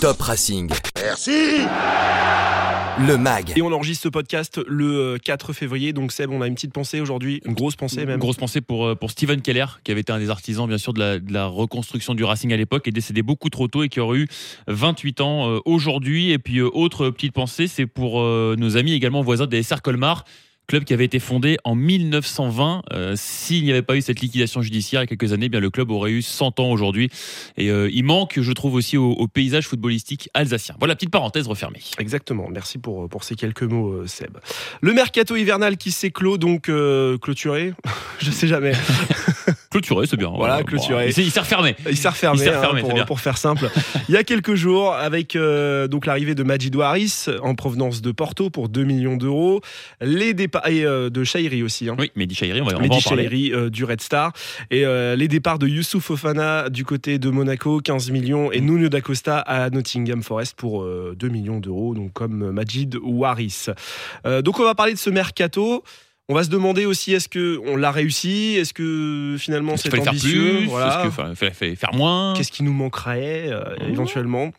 Top Racing. Merci Le MAG. Et on enregistre ce podcast le 4 février. Donc Seb, on a une petite pensée aujourd'hui, une grosse pensée même. Une grosse pensée pour, euh, pour Steven Keller, qui avait été un des artisans, bien sûr, de la, de la reconstruction du Racing à l'époque, et décédé beaucoup trop tôt et qui aurait eu 28 ans euh, aujourd'hui. Et puis, euh, autre petite pensée, c'est pour euh, nos amis également voisins des SR Colmar club qui avait été fondé en 1920. Euh, S'il n'y avait pas eu cette liquidation judiciaire il y a quelques années, eh bien le club aurait eu 100 ans aujourd'hui. Et euh, il manque, je trouve, aussi au, paysage footballistique alsacien. Voilà, petite parenthèse refermée. Exactement. Merci pour, pour ces quelques mots, euh, Seb. Le mercato hivernal qui s'est clos, donc euh, clôturé, je sais jamais. Clôturé, c'est bien. Voilà, clôturé. Bon, il s'est refermé. Il s'est refermé, il refermé hein, pour, pour, faire simple. il y a quelques jours, avec euh, donc l'arrivée de Majid Haris en provenance de Porto pour 2 millions d'euros, les départs et euh, de Chahiri aussi. Hein. Oui, Mehdi Chahiri, on va, on Mehdi va en parler. Chahiri euh, du Red Star et les départs de Youssouf Fofana du côté de Monaco 15 millions et Nuno D'Acosta à Nottingham Forest pour 2 millions d'euros donc comme Majid ou. Euh, donc on va parler de ce mercato. On va se demander aussi est-ce que on l'a réussi? Est-ce que finalement c'est ambitieux faire plus? Voilà. Qu'il fallait, fallait faire moins? Qu'est-ce qui nous manquerait euh, mmh. éventuellement?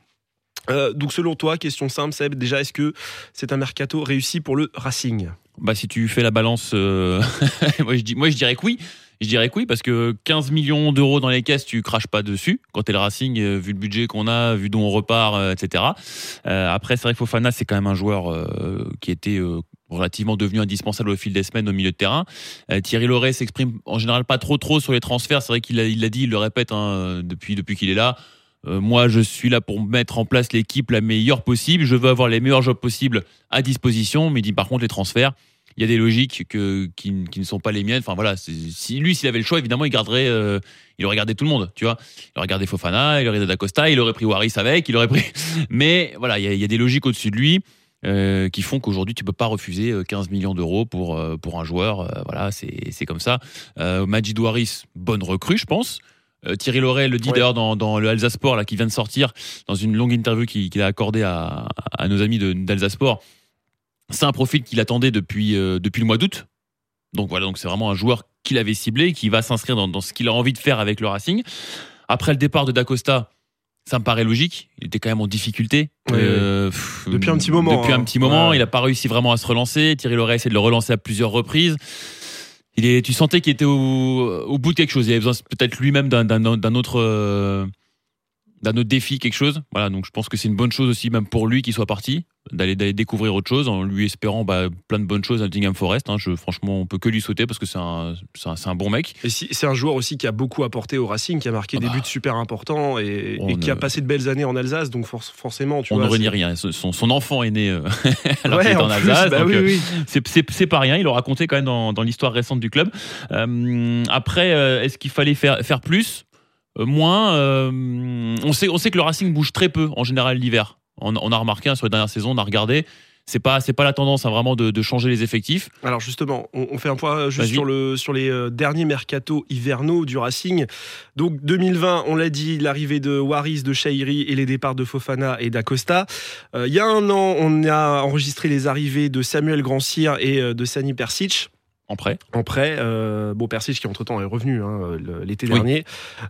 Euh, donc selon toi, question simple, Seb, déjà est-ce que c'est un mercato réussi pour le Racing? Bah si tu fais la balance, euh... moi, je dis, moi je dirais que oui. Je dirais que oui, parce que 15 millions d'euros dans les caisses, tu craches pas dessus. Quand t'es le Racing, vu le budget qu'on a, vu d'où on repart, euh, etc. après, c'est vrai que Fofana, c'est quand même un joueur euh, qui était relativement devenu indispensable au fil des semaines au milieu de terrain. Euh, Thierry Loret s'exprime en général pas trop trop sur les transferts. C'est vrai qu'il l'a dit, il le répète hein, depuis depuis qu'il est là. Euh, moi, je suis là pour mettre en place l'équipe la meilleure possible. Je veux avoir les meilleurs jobs possibles à disposition. Mais il dit par contre les transferts, il y a des logiques que, qui, qui ne sont pas les miennes. Enfin voilà, si lui s'il avait le choix, évidemment, il garderait, euh, il aurait gardé tout le monde, tu vois. Il aurait gardé Fofana, il aurait gardé Dacosta, il aurait pris Waris avec, il aurait pris. Mais voilà, il y a des logiques au-dessus de lui. Euh, qui font qu'aujourd'hui tu peux pas refuser 15 millions d'euros pour euh, pour un joueur euh, voilà c'est c'est comme ça. Euh, Majid Waris bonne recrue je pense. Euh, Thierry Loret le dit ouais. d'ailleurs dans, dans le Alsace Sport là qui vient de sortir dans une longue interview qu'il qu a accordée à, à nos amis d'Alsace Sport c'est un profil qu'il attendait depuis euh, depuis le mois d'août. Donc voilà donc c'est vraiment un joueur qu'il avait ciblé qui va s'inscrire dans, dans ce qu'il a envie de faire avec le Racing. Après le départ de Dacosta ça me paraît logique. Il était quand même en difficulté. Euh, pff, depuis un petit moment. Depuis hein. un petit moment, ouais. il n'a pas réussi vraiment à se relancer. Thierry Loret a essayé de le relancer à plusieurs reprises. Il est, tu sentais qu'il était au, au, bout de quelque chose. Il avait besoin peut-être lui-même d'un autre, euh, d'un autre défi, quelque chose. Voilà, donc je pense que c'est une bonne chose aussi, même pour lui, qu'il soit parti, d'aller découvrir autre chose, en lui espérant bah, plein de bonnes choses à Nottingham Forest. Hein. Je, franchement, on peut que lui souhaiter parce que c'est un, un, un, bon mec. Et si, c'est un joueur aussi qui a beaucoup apporté au Racing, qui a marqué ah bah, des buts super importants et, et qui a passé de belles années en Alsace, donc for forcément, tu on vois. ne renie rien. Son, son, enfant est né euh, alors ouais, qu'il est en, en Alsace. Bah oui, oui. C'est pas rien. Il aura compté quand même dans, dans l'histoire récente du club. Euh, après, euh, est-ce qu'il fallait faire, faire plus? Euh, moins. Euh, on, sait, on sait que le Racing bouge très peu en général l'hiver. On, on, a remarqué hein, sur les dernières saisons, on a regardé. C'est pas, c'est pas la tendance hein, vraiment de, de, changer les effectifs. Alors justement, on, on fait un point juste sur, le, sur les euh, derniers mercato hivernaux du Racing. Donc 2020, on l'a dit, l'arrivée de Waris, de Chahiri et les départs de Fofana et d'Acosta. Euh, il y a un an, on a enregistré les arrivées de Samuel Grandcir et euh, de Sani Persic. En prêt. En prêt. Euh, bon, Persic qui entre-temps est revenu hein, l'été oui. dernier.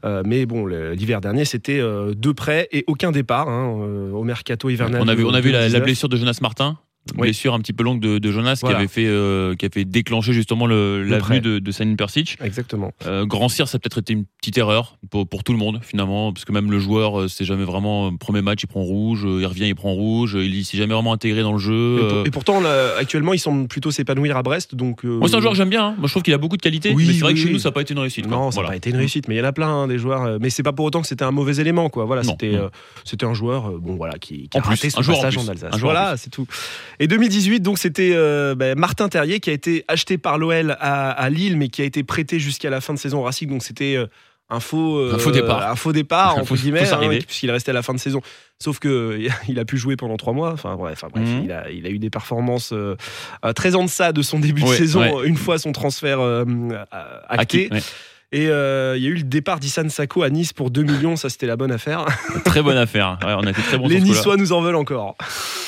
Euh, mais bon, l'hiver dernier, c'était euh, deux prêts et aucun départ hein, au mercato hivernal. On a vu, on a vu la, la, blessure de Jonas Martin oui. blessure un petit peu longue de, de Jonas voilà. qui avait fait euh, qui avait déclenché justement le, la venue de, de Sanin Persic. Exactement. Euh, Grand Cyr, ça a peut-être été une petite erreur pour, pour tout le monde finalement parce que même le joueur, c'est jamais vraiment premier match il prend rouge, il revient il prend rouge, il s'est jamais vraiment intégré dans le jeu. Et, pour, et pourtant là, actuellement il semble plutôt s'épanouir à Brest donc. Euh... Moi c'est un joueur que j'aime bien. Hein. Moi je trouve qu'il a beaucoup de qualité. Oui, mais c'est vrai oui, que chez nous ça n'a pas été une réussite. Non, quoi. ça n'a voilà. pas été une réussite. Mais il y en a plein hein, des joueurs. euh, Mais c'est pas pour autant que c'était un mauvais élément quoi. Voilà, c'était euh, c'était un joueur bon voilà qui, qui a en raté plus, son passage en, en Alsace. Voilà, c'est tout. Et 2018 donc c'était euh, bah, Martin Terrier qui a été acheté par l'OL à, à, Lille, mais qui a été prêté jusqu'à la fin de saison au Racing. Donc c'était euh, un faux, euh, un faux départ, un faux départ entre guillemets, hein, puisqu'il restait à la fin de saison. Sauf que il a pu jouer pendant trois mois. Enfin bref, Mhm. mmh. il, a, il, a, eu des performances euh, très en deçà de son début ouais, de saison ouais. une fois son transfert acté. Ouais. Et euh, il y a eu le départ d'Issan Sako à Nice pour 2 millions, ça c'était la bonne affaire. Très bonne affaire. Ouais, on a été très bons Les Niçois nous en veulent encore.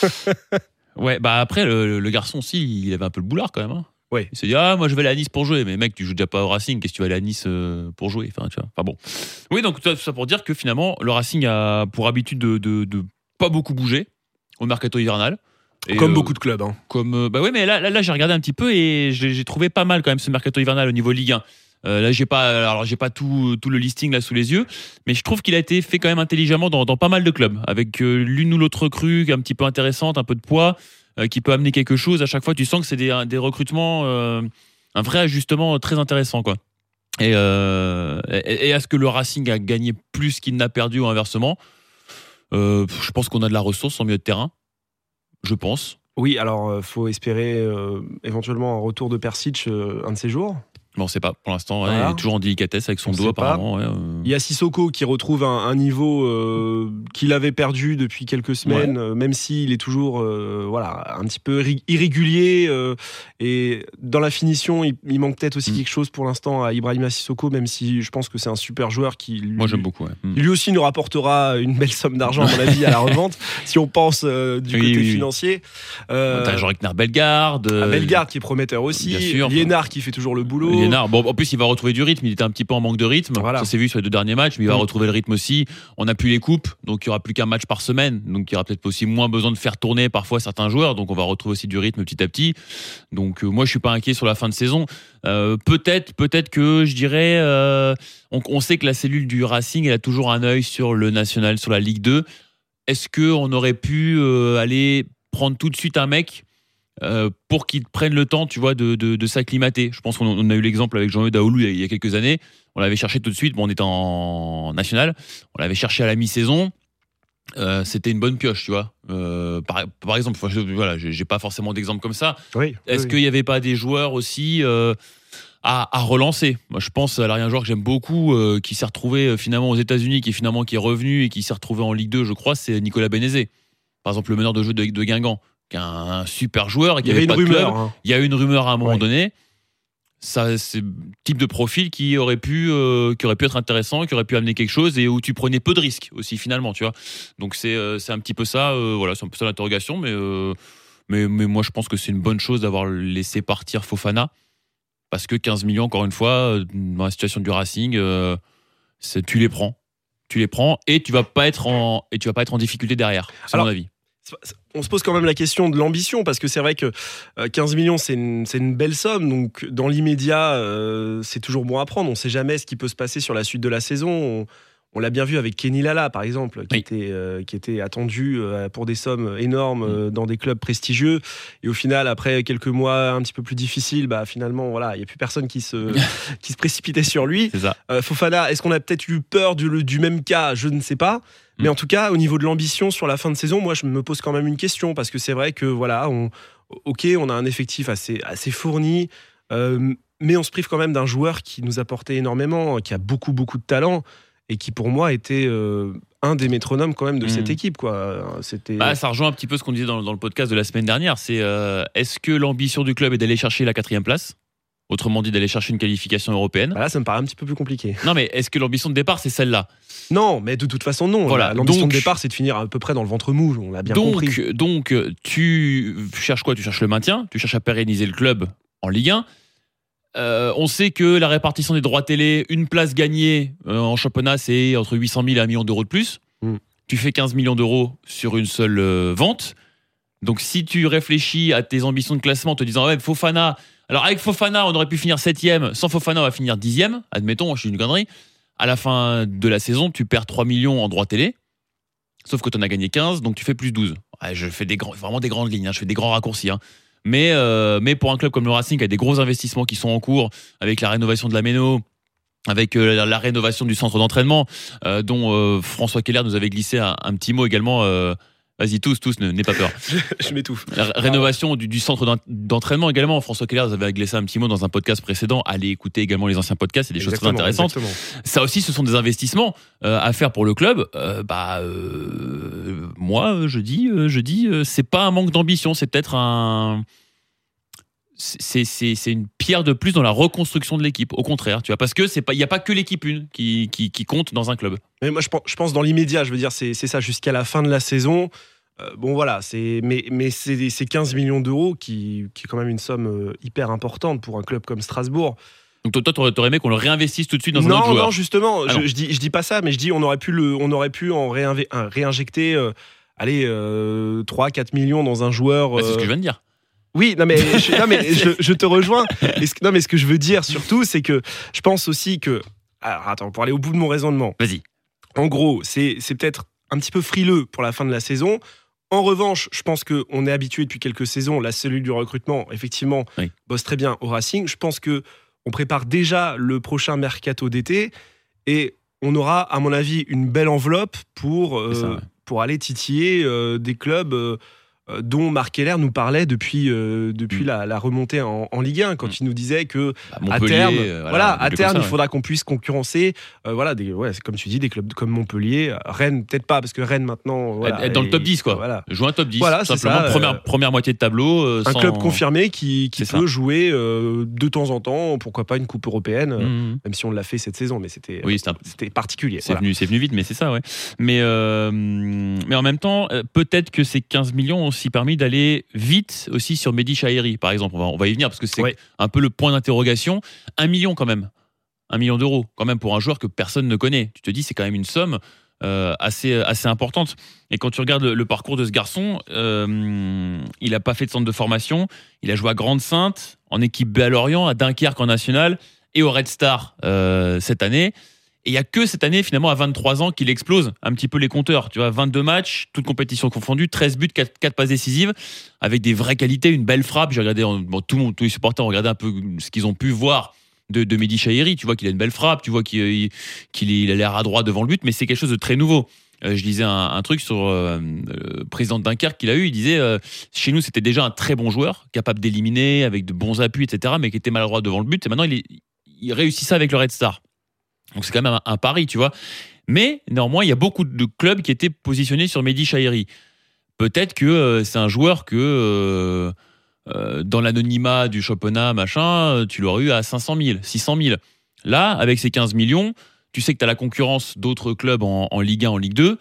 Ouais, bah après, le, le, garçon aussi, il avait un peu le boulard quand même. Hein. Ouais. Il s'est dit, ah, moi je vais aller à Nice pour jouer. Mais mec, tu joues déjà pas au Racing, qu'est-ce que tu vas aller à Nice euh, pour jouer? Enfin, tu vois. enfin bon. Oui, donc tout ça pour dire que finalement, le Racing a pour habitude de, de, de pas beaucoup bougé au mercato hivernal. Et, Comme euh, beaucoup de clubs. hein. comme euh, bah ouais mais là là, là, j'ai regardé un petit peu et j'ai trouvé pas mal quand même ce mercato hivernal au niveau Ligue 1 Euh, là j'ai pas alors j'ai pas tout tout le listing là sous les yeux mais je trouve qu'il a été fait quand même intelligemment dans, pas mal de clubs avec euh, l'une ou l'autre recrue un petit peu intéressante un peu de poids euh, qui peut amener quelque chose. À chaque fois tu sens que c'est des, recrutements un vrai ajustement très intéressant quoi. Et, et, et est-ce que le Racing a gagné plus qu'il n'a perdu ou inversement je pense qu'on a de la ressource en milieu de terrain je pense. Oui, alors faut espérer éventuellement un retour de Persic un de ces jours. Bon, on sait pas. Pour l'instant, Voilà. il est toujours en délicatesse avec son On pas. apparemment. ouais, euh. Il y a Sissoko qui retrouve un, un niveau euh, qu'il avait perdu depuis quelques semaines, euh, même s'il est toujours euh, voilà, un petit peu irré- irrégulier. et dans la finition, il, il manque peut-être aussi Mm. quelque chose pour l'instant à Ibrahima Sissoko, même si je pense que c'est un super joueur qui lui, Moi, j'aime beaucoup. ouais. Mm. lui aussi nous rapportera une belle somme d'argent, à mon avis, à la revente, si on pense du Oui, côté oui, oui. financier. Euh, T'as Jean-Recner Bellegarde. euh, Bellegarde qui est prometteur aussi, bien sûr. Liénard qui fait toujours le boulot. Bon, en plus, il va retrouver du rythme. Il était un petit peu en manque de rythme. Voilà. Ça s'est vu sur les deux derniers matchs, mais il va Mm. retrouver le rythme aussi. On n'a plus les coupes, donc il y aura plus qu'un match par semaine. Donc il y aura peut-être aussi moins besoin de faire tourner parfois certains joueurs. Donc on va retrouver aussi du rythme petit à petit. Donc euh, moi, je suis pas inquiet sur la fin de saison. Euh, peut-être, peut-être que je dirais, euh, on, on sait que la cellule du Racing, elle a toujours un œil sur le national, sur la Ligue 2. Est-ce que on aurait pu aller prendre tout de suite un mec euh, pour qu'il prenne le temps, tu vois, de, de, de s'acclimater. Je pense qu'on on a eu l'exemple avec Jean-Eudes Daoulou il y a- quelques années. On l'avait cherché tout de suite. Bon, on était en national. On l'avait cherché à la mi-saison. Euh, C'était une bonne pioche, tu vois. Euh, par, par exemple, je- voilà, j'ai pas forcément d'exemple comme ça. Oui, Est-ce oui. qu'il n'y avait pas des joueurs aussi à, à relancer? Moi, je pense à l'arrière joueur que j'aime beaucoup, qui s'est retrouvé finalement aux États-Unis, qui est finalement qui est revenu et qui s'est retrouvé en Ligue 2, je crois, c'est Nicolas Benezé. Par exemple, le meneur de jeu de, de Guingamp, qui est un super joueur. Il y avait une rumeur. hein. Il y a eu une rumeur à un moment Ouais. donné. Ça, c'est le type de profil qui aurait pu, euh, qui aurait pu être intéressant, qui aurait pu amener quelque chose et où tu prenais peu de risques aussi finalement, tu vois. Donc c'est, euh, c'est un petit peu ça, euh, voilà, c'est un peu ça l'interrogation, mais, mais, mais moi je pense que c'est une bonne chose d'avoir laissé partir Fofana parce que 15 millions, encore une fois, dans la situation du Racing, c'est- tu les prends, tu les prends et tu vas pas être en, et tu vas pas être en difficulté derrière, c'est Alors, mon avis. On se pose quand même la question de l'ambition parce que c'est vrai que euh, 15 millions c'est une, belle somme donc dans l'immédiat euh, c'est toujours bon à prendre. On sait jamais ce qui peut se passer sur la suite de la saison. On, on l'a bien vu avec Kenny Lala par exemple qui, Oui. était, euh, qui était attendu euh, pour des sommes énormes euh, dans des clubs prestigieux et au final après quelques mois un petit peu plus difficiles bah finalement voilà il y a plus personne qui se qui se précipitait sur lui. Ça. Fofana, est-ce qu'on a peut-être eu peur du, du même cas? Je ne sais pas. Mais Mm. en tout cas, au niveau de l'ambition sur la fin de saison, moi, je me pose quand même une question parce que c'est vrai que voilà, on, ok, on a un effectif assez, assez fourni, mais on se prive quand même d'un joueur qui nous apportait énormément, qui a beaucoup, beaucoup de talent et qui, pour moi, était euh, un des métronomes quand même de Mm. cette équipe. Quoi. C'était. Bah, ça rejoint un petit peu ce qu'on disait dans, dans le podcast de la semaine dernière. C'est euh, est-ce que l'ambition du club est d'aller chercher la quatrième place? Autrement dit, d'aller chercher une qualification européenne? Voilà, ça me paraît un petit peu plus compliqué. Non, mais est-ce que l'ambition de départ, c'est celle-là? Non, mais de toute façon, non. Voilà, L'ambition de départ, c'est de finir à peu près dans le ventre mou. On l'a bien donc, compris. donc, tu cherches quoi? Tu cherches le maintien, tu cherches à pérenniser le club en Ligue 1. Euh, on sait que la répartition des droits télé, une place gagnée euh, en championnat, c'est entre 800 000 et 1 million d'euros de plus. Mm. Tu fais 15 millions d'euros sur une seule euh, vente. Donc, si tu réfléchis à tes ambitions de classement en te disant, ouais, Fofana, alors avec Fofana, on aurait pu finir 7ème, sans Fofana, on va finir 10ème, admettons, je suis une connerie. À la fin de la saison, tu perds 3 millions en droits télé. Sauf que tu en as gagné 15, donc tu fais plus 12. Ouais, je fais des grands, vraiment des grandes lignes, hein, je fais des grands raccourcis. hein. Mais, euh, mais pour un club comme le Racing, qui a des gros investissements qui sont en cours, avec la rénovation de la Méno, avec euh, la, rénovation du centre d'entraînement, euh, dont euh, François Keller nous avait glissé un, un petit mot également. Vas-y, tous, tous, n'aie pas peur. je m'étouffe. Rénovation du, du centre d'en- d'entraînement également. François Keller nous avait glissé un petit mot dans un podcast précédent. Allez écouter également les anciens podcasts, c'est des choses très intéressantes exactement. ça aussi, ce sont des investissements euh, à faire pour le club. Euh, bah, euh, moi, je dis, je dis, c'est pas un manque d'ambition, c'est peut-être un, c'est une pierre de plus dans la reconstruction de l'équipe. Au contraire, tu vois, parce que c'est pas, il y a pas que l'équipe une qui, qui qui compte dans un club. Mais moi, je pense, je pense dans l'immédiat, je veux dire, c'est ça jusqu'à la fin de la saison. Euh, bon, voilà, c'est mais, mais c'est c'est 15 millions d'euros qui, qui est quand même une somme euh, hyper importante pour un club comme Strasbourg. Donc toi, t'aurais- aimé qu'on le réinvestisse tout de suite dans un non, autre joueur. non, justement, Ah non. je, je dis, je dis pas ça, mais je dis on aurait pu, le, on aurait pu en un- réinjecter euh, allez, 3-4 millions dans un joueur. Bah, c'est ce que euh, je viens de dire. Oui, non mais, je, non, mais je, je te rejoins. Et ce, non mais ce que je veux dire surtout, c'est que je pense aussi que. Alors attends, pour aller au bout de mon raisonnement. Vas-y. En gros, c'est c'est peut-être un petit peu frileux pour la fin de la saison. En revanche, je pense qu'on est habitué depuis quelques saisons. La cellule du recrutement, effectivement, Oui. bosse très bien au Racing. Je pense que on prépare déjà le prochain mercato d'été et on aura, à mon avis, une belle enveloppe pour, euh, C'est ça, ouais. pour aller titiller euh, des clubs euh, dont Marc Keller nous parlait depuis, euh, depuis Mm. la, la remontée en, en Ligue 1, quand Mm. il nous disait que Bah, à terme, euh, voilà, à terme, il faudra qu'on puisse concurrencer, euh, voilà, des, ouais, comme tu dis, des clubs comme Montpellier, Rennes, peut-être pas, parce que Rennes maintenant, voilà, Être dans le top et- 10, quoi. Voilà. Jouer un top 10. Voilà, simplement. ça, première, euh, première moitié de tableau. euh, Un sans- club confirmé qui, qui peut ça. jouer euh, de temps en temps, pourquoi pas une coupe européenne, euh, Mhm. même si on l'a fait cette saison, mais c'était Oui, un- particulier. C'est venu, venu vite, mais c'est ça, ouais. Mais, euh, mais en même temps, euh, peut-être que ces 15 millions aussi permis d'aller vite aussi sur Mehdi Chahiri, par exemple. On va, on va y venir parce que c'est Ouais. un peu le point d'interrogation. Un million quand même. Un million d'euros, quand même, pour un joueur que personne ne connaît. Tu te dis, c'est quand même une somme euh, assez, assez importante. Et quand tu regardes le, le parcours de ce garçon, euh, il n'a pas fait de centre de formation. Il a joué à Grande-Sainte, en équipe B à Lorient, à Dunkerque en national et au Red Star euh, cette année. Et il y a que cette année, finalement, à 23 ans, qu'il explose un petit peu les compteurs. Tu vois, 22 matchs, toutes compétitions confondues, 13 buts, 4, 4 passes décisives, avec des vraies qualités, une belle frappe. J'ai regardé, bon, tout le monde, tous les supporters ont regardé un peu ce qu'ils ont pu voir de, de Mehdi Chahiri. Tu vois qu'il a une belle frappe, tu vois qu'il il a l'air à droit devant le but, mais c'est quelque chose de très nouveau. Euh, je lisais un, truc sur euh, le président de Dunkerque qu'il a eu. Il disait euh, chez nous, c'était déjà un très bon joueur, capable d'éliminer avec de bons appuis, etc., mais qui était maladroit devant le but. Et maintenant, il, il réussit ça avec le Red Star. Donc c'est quand même un, pari, tu vois. Mais néanmoins, il y a beaucoup de clubs qui étaient positionnés sur Mehdi Chahiri. Peut-être que euh, c'est un joueur que euh, euh, dans l'anonymat du championnat, machin, tu l'aurais eu à 500 000, 600 000. Là, avec ces 15 millions, tu sais que tu as la concurrence d'autres clubs en, Ligue 1, en Ligue 2.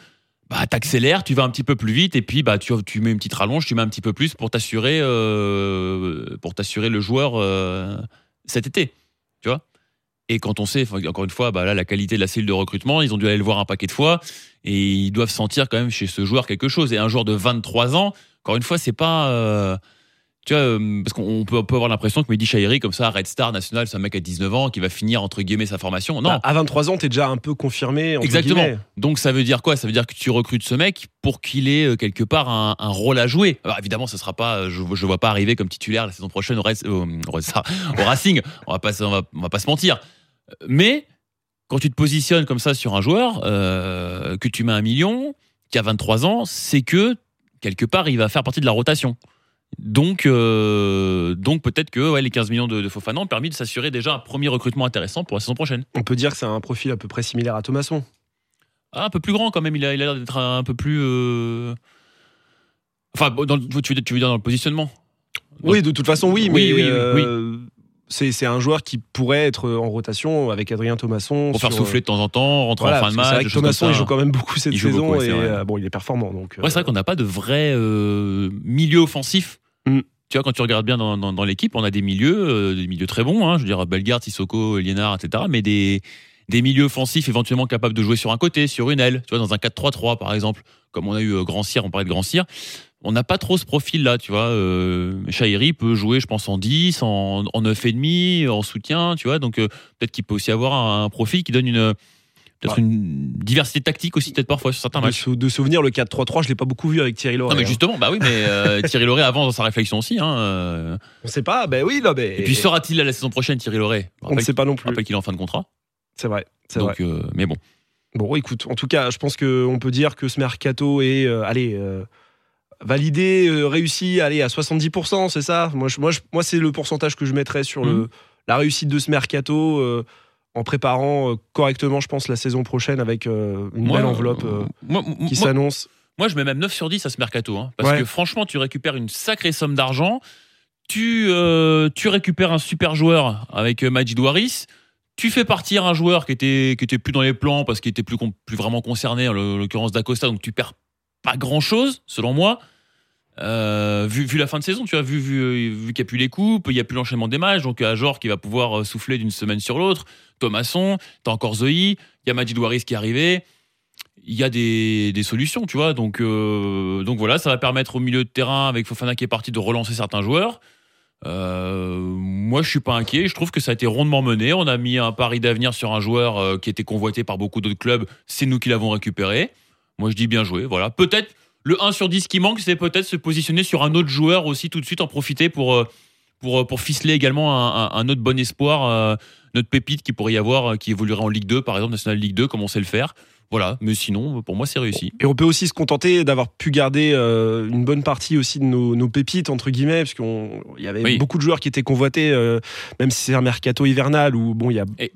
Bah, t'accélères, tu vas un petit peu plus vite et puis bah, tu, mets une petite rallonge, tu mets un petit peu plus pour t'assurer pour t'assurer le joueur cet été. Et quand on sait, encore une fois, bah, là, la qualité de la cellule de recrutement, ils ont dû aller le voir un paquet de fois et ils doivent sentir quand même chez ce joueur quelque chose. Et un joueur de 23 ans, encore une fois, c'est pas. euh, tu vois, euh, parce qu'on peut, avoir l'impression que Mehdi Chahiri, comme ça, Red Star National, c'est un mec à 19 ans qui va finir entre guillemets sa formation. Non, Bah, à 23 ans, t'es déjà un peu confirmé. entre Exactement. guillemets. Donc ça veut dire quoi? Ça veut dire que tu recrutes ce mec pour qu'il ait euh, quelque part un, un rôle à jouer. Alors évidemment, ce sera pas, euh, je ne vois pas arriver comme titulaire la saison prochaine au, Red- au- au Red Star- au Racing. On va pas, on va, on va pas se mentir. Mais quand tu te positionnes comme ça sur un joueur, euh, que tu mets un million, qui a 23 ans, c'est que quelque part il va faire partie de la rotation. Donc, euh, donc peut-être que ouais, les 15 millions de, de Fofana ont permis de s'assurer déjà un premier recrutement intéressant pour la saison prochaine. On peut dire que c'est un profil à peu près similaire à Thomasson. Ah, un peu plus grand quand même. Il a l'air d'être un peu plus. euh, Enfin, bon, dans le- tu, veux, tu veux dire dans le positionnement? Oui, de toute façon, oui, Oui, mais oui, oui, euh, c'est c'est un joueur qui pourrait être en rotation avec Adrien Thomasson. Pour faire sur, souffler de temps en temps, rentrer voilà, en fin de match. vrai que Thomasson, il joue quand même beaucoup cette saison beaucoup, et bon, il est performant. Donc, Ouais, c'est vrai qu'on n'a pas de vrai milieu offensif. Mm. Tu vois, quand tu regardes bien dans, l'équipe, on a des milieux, euh, des milieux très bons. Hein, je veux dire, Bellegarde, Sissoko, Liénard, etc. Mais des, des milieux offensifs éventuellement capables de jouer sur un côté, sur une aile. Tu vois, dans un 4-3-3, par exemple, comme on a eu euh, Grand Cyr, on parlait de Grand Cyr. On n'a pas trop ce profil-là, tu vois. Euh, peut jouer, je pense, en 10, en, en 9,5, en soutien, tu vois. Donc, euh, peut-être qu'il peut aussi avoir un profil qui donne une, peut-être Ouais. une diversité tactique aussi, peut-être parfois, sur certains de, matchs. sou- de souvenir, le 4-3-3, je l'ai pas beaucoup vu avec Thierry Loret. Non mais hein. justement, bah oui, mais euh, Thierry Loret avance dans sa réflexion aussi. Hein, euh. On sait pas, ben oui, non, mais. Et puis sera-t-il à la saison prochaine Thierry Je on ne sait pas non plus. rappelle qu'il est en fin de contrat. C'est vrai. C'est vrai. Euh, mais bon. Bon, écoute, en tout cas, je pense qu'on peut dire que ce mercato est, euh, allez, euh, validé, réussi, allez, à 70%, c'est ça? Moi, je- moi, je- moi c'est le pourcentage que je mettrais sur le, Mhm. la réussite de ce mercato en préparant euh, correctement, je pense, la saison prochaine avec euh, une Moi, belle enveloppe euh, moi, qui s'annonce. moi, je mets même 9 sur 10 à ce mercato. hein, parce Ouais. que franchement, tu récupères une sacrée somme d'argent. Tu, euh, tu récupères un super joueur avec Majid Waris. Tu fais partir un joueur qui était, qui était plus dans les plans parce qu'il était plus, plus vraiment concerné, en l'occurrence d'Acosta. Donc tu perds pas grand chose, selon moi. Euh, vu, la fin de saison, tu vois, vu, vu, qu'il n'y a plus les coupes, il n'y a plus l'enchaînement des matchs, donc Ajor qui va pouvoir euh, souffler d'une semaine sur l'autre, Thomasson, t'as encore Zoé, il y a Majid Waris qui est arrivé. il y a des, solutions, tu vois. Donc, euh, voilà, ça va permettre au milieu de terrain, avec Fofana qui est parti, de relancer certains joueurs. Euh, moi, je suis pas inquiet. Je trouve que ça a été rondement mené. On a mis un pari d'avenir sur un joueur euh, qui était convoité par beaucoup d'autres clubs. C'est nous qui l'avons récupéré. Moi, je dis bien joué. Voilà. Peut-être le 1 sur 10 qui manque, c'est peut-être se positionner sur un autre joueur aussi tout de suite, en profiter pour, euh, pour, euh, pour ficeler également un, un- un autre bon espoir, euh, notre pépite qui pourrait y avoir, qui évoluerait en Ligue 2, par exemple, National Ligue 2, comme on sait le faire. Voilà. Mais sinon, pour moi, c'est réussi. Et on peut aussi se contenter d'avoir pu garder euh, une bonne partie aussi de nos, nos pépites, entre guillemets, parce qu'il y avait Oui. beaucoup de joueurs qui étaient convoités, euh, même si c'est un mercato hivernal où bon, il y a Et-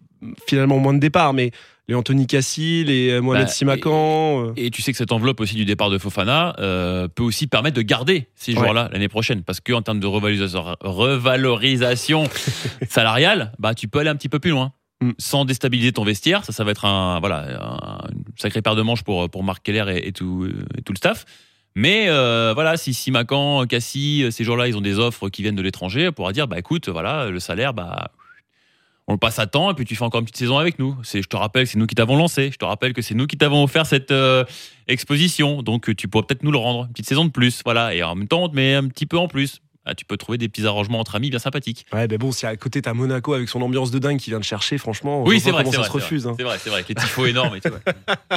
finalement moins de départs, mais les Anthony Cassi, les euh, Mohamed Bah, Simakan. euh, Et tu sais que cette enveloppe aussi du départ de Fofana euh, peut aussi permettre de garder ces Ouais. joueurs-là l'année prochaine. Parce qu'en termes de revalorisation, revalorisation salariale, bah, tu peux aller un petit peu plus loin. Mm. Sans déstabiliser ton vestiaire, ça, ça va être un, voilà, un sacré paire de manches pour, pour Marc Keller et, et tout, et tout le staff. Mais euh, voilà, si Simacan, Cassie, ces joueurs-là, ils ont des offres qui viennent de l'étranger, on pourra dire, bah écoute, voilà, le salaire, bah on le passe à temps et puis tu fais encore une petite saison avec nous. C'est, je te rappelle c'est nous qui t'avons lancé. Je te rappelle que c'est nous qui t'avons offert cette euh, exposition. Donc tu pourrais peut-être nous le rendre. Une petite saison de plus. Voilà. Et en même temps, on te met un petit peu en plus. Ah, tu peux trouver des petits arrangements entre amis bien sympathiques. Ouais, mais bon, si à côté t'as Monaco avec son ambiance de dingue qui vient te chercher, franchement, Oui, c'est vrai. comment C'est ça vrai, se refuse. hein. C'est vrai, c'est vrai. Avec les tifos énormes et tout. ouais.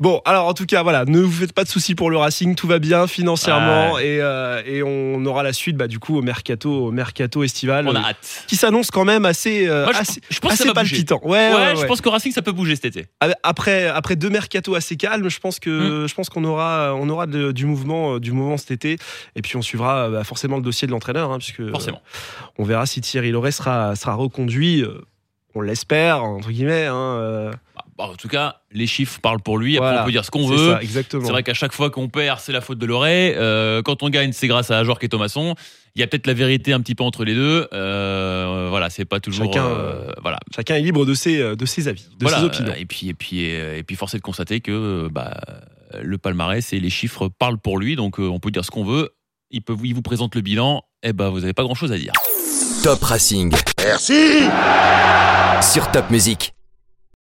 Bon, alors en tout cas, voilà, ne vous faites pas de soucis pour le Racing, tout va bien financièrement et, euh, et on aura la suite, bah, du coup, au mercato, au mercato estival, On a euh, hâte. qui s'annonce quand même assez, euh, Moi, je, assez, je pense que assez ça bouger. palpitant. Ouais, Ouais, ouais, je pense qu'au Racing, ça peut bouger cet été. Après, après deux mercato assez calmes, je pense Mm. que je pense qu'on aura, on aura de- du mouvement, du mouvement cet été, et puis on suivra bah, forcément le dossier de l'entraîneur, hein, puisque euh, Forcément. on verra si Thierry Loret sera, sera reconduit. euh, on l'espère entre guillemets. hein, euh, Bah, bah, en tout cas, les chiffres parlent pour lui. Après, Voilà. on peut dire ce qu'on veut. ça, exactement. C'est vrai qu'à chaque fois qu'on perd, c'est la faute de Loret. Euh, quand on gagne, c'est grâce à Ajorc et Thomasson. Il y a peut-être la vérité un petit peu entre les deux. Euh, voilà, c'est pas toujours. Chacun, euh, voilà. Chacun est libre de ses, euh, de ses avis, de Voilà, ses opinions. euh, Et puis, et puis, euh, et puis, force est de constater que euh, bah, le palmarès et les chiffres parlent pour lui. Donc, euh, on peut dire ce qu'on veut. Il, peut, il vous présente le bilan. Et ben, vous n'avez pas grand-chose à dire. Top Racing. Merci Sur Top Music.